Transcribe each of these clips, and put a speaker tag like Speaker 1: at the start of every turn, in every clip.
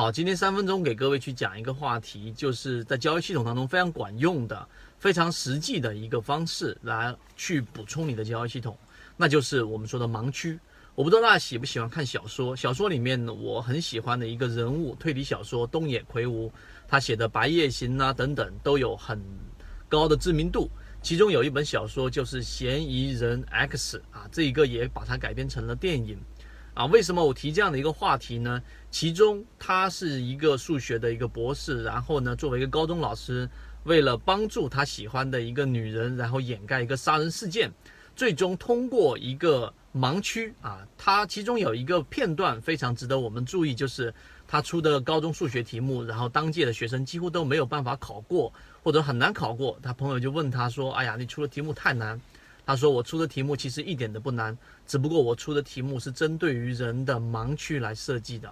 Speaker 1: 好，今天三分钟给各位去讲一个话题，就是在交易系统当中非常管用的、非常实际的一个方式来去补充你的交易系统，那就是我们说的盲区。我不知道大家喜不喜欢看小说，小说里面我很喜欢的一个人物，推理小说东野圭吾，他写的《白夜行》啊等等都有很高的知名度。其中有一本小说就是《嫌疑人 X》啊，这一个也把它改编成了电影。啊，为什么我提这样的一个话题呢？其中他是一个数学的一个博士，然后呢，作为一个高中老师，为了帮助他喜欢的一个女人，然后掩盖一个杀人事件，最终通过一个盲区啊，他其中有一个片段非常值得我们注意，就是他出的高中数学题目，然后当届的学生几乎都没有办法考过，或者很难考过，他朋友就问他说：“哎呀，你出的题目太难。”他说：“我出的题目其实一点都不难，只不过我出的题目是针对于人的盲区来设计的，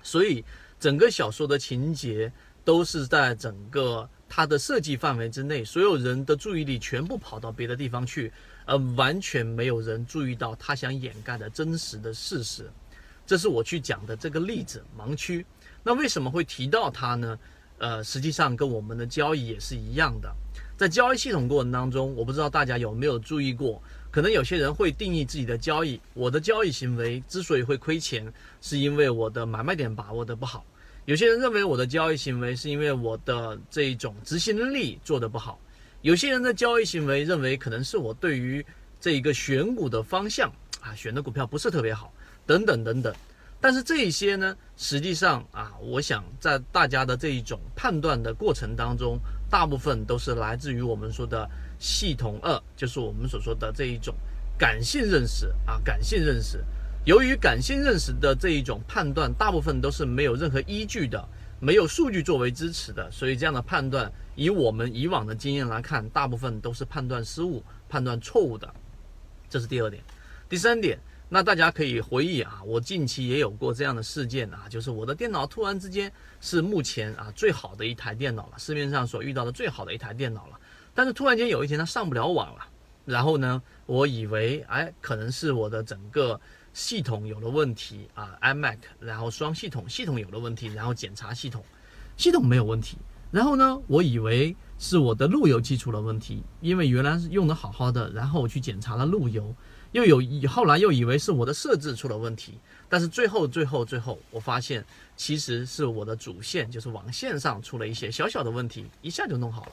Speaker 1: 所以整个小说的情节都是在整个它的设计范围之内，所有人的注意力全部跑到别的地方去，而完全没有人注意到他想掩盖的真实的事实。这是我去讲的这个例子——盲区。那为什么会提到它呢？呃，实际上跟我们的交易也是一样的。”在交易系统过程当中，我不知道大家有没有注意过，可能有些人会定义自己的交易，我的交易行为之所以会亏钱，是因为我的买卖点把握的不好；有些人认为我的交易行为是因为我的这一种执行力做的不好；有些人的交易行为认为可能是我对于这一个选股的方向啊选的股票不是特别好，等等等等。但是这一些呢，实际上啊，我想在大家的这一种判断的过程当中，大部分都是来自于我们说的系统二，就是我们所说的这一种感性认识啊，感性认识。由于感性认识的这一种判断，大部分都是没有任何依据的，没有数据作为支持的，所以这样的判断，以我们以往的经验来看，大部分都是判断失误、判断错误的。这是第二点，第三点。那大家可以回忆啊，我近期也有过这样的事件啊，就是我的电脑突然之间是目前啊最好的一台电脑了，市面上所遇到的最好的一台电脑了，但是突然间有一天它上不了网了，然后呢，我以为哎可能是我的整个系统有了问题啊，iMac，然后双系统系统有了问题，然后检查系统，系统没有问题，然后呢，我以为是我的路由器出了问题，因为原来是用的好好的，然后我去检查了路由。又有以后来又以为是我的设置出了问题，但是最后最后最后我发现其实是我的主线就是网线上出了一些小小的问题，一下就弄好了。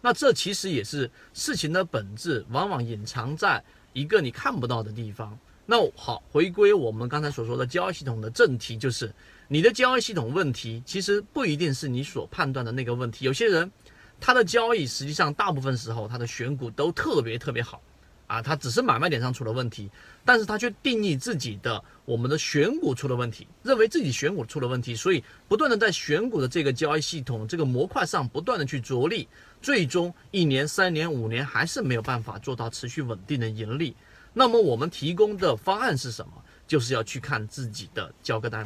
Speaker 1: 那这其实也是事情的本质，往往隐藏在一个你看不到的地方。那好，回归我们刚才所说的交易系统的正题，就是你的交易系统问题其实不一定是你所判断的那个问题。有些人他的交易实际上大部分时候他的选股都特别特别好。啊，他只是买卖点上出了问题，但是他却定义自己的我们的选股出了问题，认为自己选股出了问题，所以不断的在选股的这个交易系统这个模块上不断的去着力，最终一年、三年、五年还是没有办法做到持续稳定的盈利。那么我们提供的方案是什么？就是要去看自己的交割单，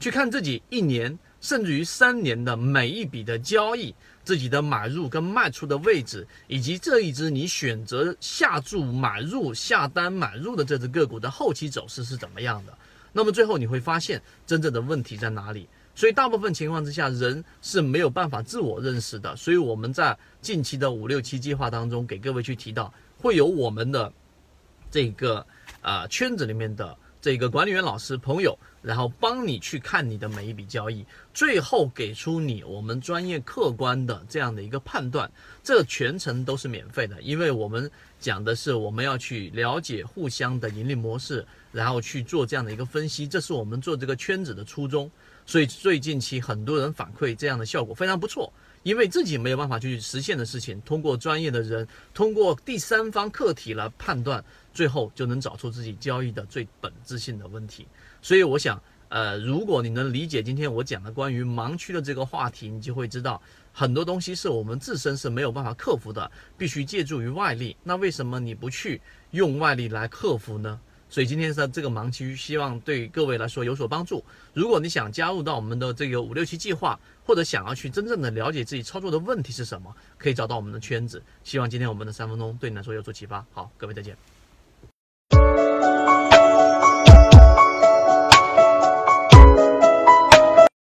Speaker 1: 去看自己一年甚至于三年的每一笔的交易。自己的买入跟卖出的位置，以及这一只你选择下注买入、下单买入的这只个股的后期走势是怎么样的？那么最后你会发现真正的问题在哪里？所以大部分情况之下，人是没有办法自我认识的。所以我们在近期的五六七计划当中，给各位去提到，会有我们的这个呃圈子里面的。这个管理员老师朋友，然后帮你去看你的每一笔交易，最后给出你我们专业客观的这样的一个判断，这全程都是免费的，因为我们讲的是我们要去了解互相的盈利模式，然后去做这样的一个分析，这是我们做这个圈子的初衷。所以最近期很多人反馈这样的效果非常不错。因为自己没有办法去实现的事情，通过专业的人，通过第三方客体来判断，最后就能找出自己交易的最本质性的问题。所以我想，呃，如果你能理解今天我讲的关于盲区的这个话题，你就会知道很多东西是我们自身是没有办法克服的，必须借助于外力。那为什么你不去用外力来克服呢？所以今天的这个盲区，希望对各位来说有所帮助。如果你想加入到我们的这个五六七计划，或者想要去真正的了解自己操作的问题是什么，可以找到我们的圈子。希望今天我们的三分钟对你来说有所启发。好，各位再见。